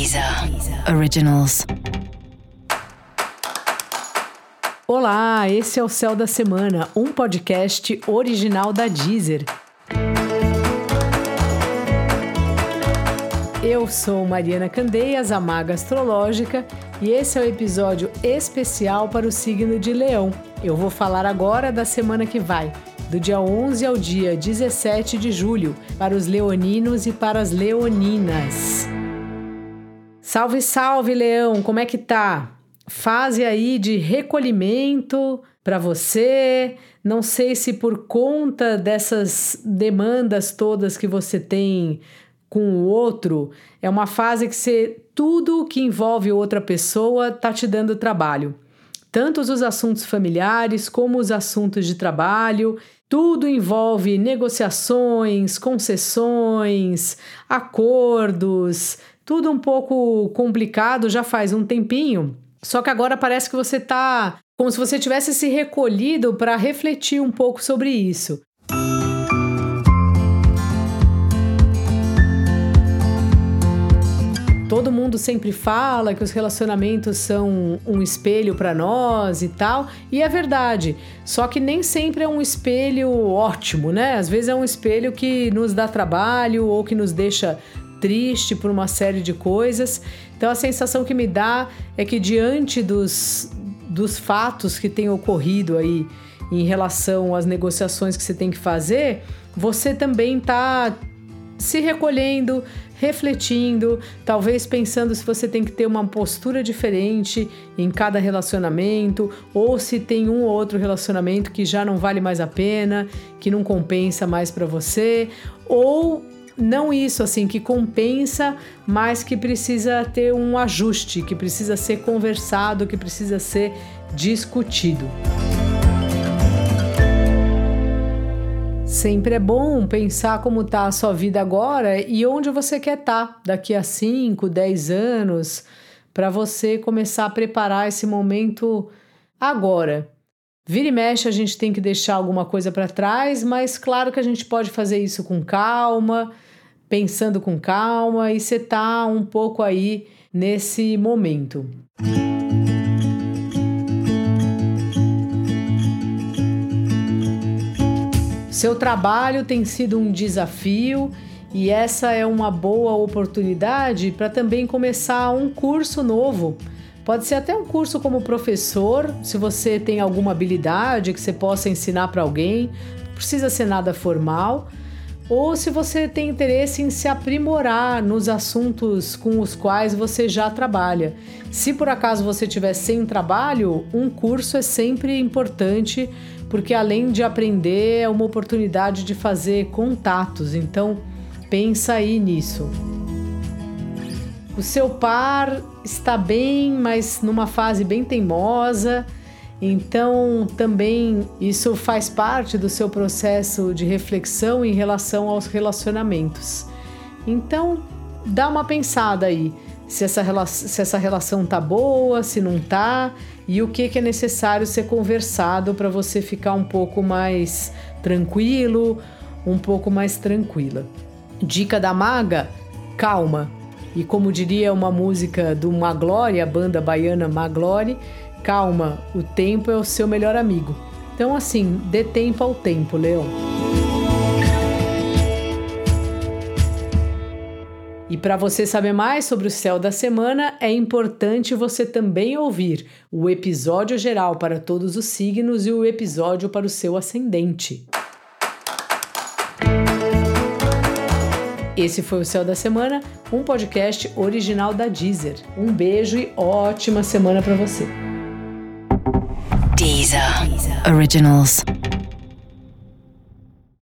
Deezer Originals. Olá, esse é o Céu da Semana, um podcast original da Deezer. Eu sou Mariana Candeias, a maga astrológica, e esse é o episódio especial para o signo de Leão. Eu vou falar agora da semana que vai, do dia 11 ao dia 17 de julho, para os leoninos e para as leoninas. Salve, salve, Leão, como é que tá? Fase aí de recolhimento para você. Não sei se por conta dessas demandas todas que você tem com o outro, é uma fase que você tudo que envolve outra pessoa tá te dando trabalho. Tanto os assuntos familiares como os assuntos de trabalho, tudo envolve negociações, concessões, acordos, tudo um pouco complicado já faz um tempinho. Só que agora parece que você está como se você tivesse se recolhido para refletir um pouco sobre isso. Todo mundo sempre fala que os relacionamentos são um espelho para nós e tal, e é verdade. Só que nem sempre é um espelho ótimo, né? Às vezes é um espelho que nos dá trabalho ou que nos deixa triste por uma série de coisas. Então a sensação que me dá é que diante dos, dos fatos que têm ocorrido aí em relação às negociações que você tem que fazer, você também está se recolhendo, refletindo, talvez pensando se você tem que ter uma postura diferente em cada relacionamento, ou se tem um ou outro relacionamento que já não vale mais a pena, que não compensa mais para você, ou não isso assim que compensa, mas que precisa ter um ajuste, que precisa ser conversado, que precisa ser discutido. Sempre é bom pensar como está a sua vida agora e onde você quer estar tá daqui a 5, 10 anos, para você começar a preparar esse momento agora. Vira e mexe, a gente tem que deixar alguma coisa para trás, mas claro que a gente pode fazer isso com calma, pensando com calma e você tá um pouco aí nesse momento. Seu trabalho tem sido um desafio e essa é uma boa oportunidade para também começar um curso novo. Pode ser até um curso como professor, se você tem alguma habilidade que você possa ensinar para alguém, não precisa ser nada formal ou se você tem interesse em se aprimorar nos assuntos com os quais você já trabalha. Se por acaso você tiver sem trabalho, um curso é sempre importante, porque além de aprender, é uma oportunidade de fazer contatos. Então, pensa aí nisso. O seu par está bem, mas numa fase bem teimosa então, também isso faz parte do seu processo de reflexão em relação aos relacionamentos. Então, dá uma pensada aí se essa, se essa relação tá boa, se não tá, e o que, que é necessário ser conversado para você ficar um pouco mais tranquilo, um pouco mais tranquila. Dica da maga: calma. E como diria uma música do Maglore, a banda baiana Maglore, Calma, o tempo é o seu melhor amigo. Então, assim, dê tempo ao tempo, Leão. E para você saber mais sobre o céu da semana, é importante você também ouvir o episódio geral para todos os signos e o episódio para o seu ascendente. Esse foi o Céu da Semana, um podcast original da Deezer. Um beijo e ótima semana para você. Deezer. Originals.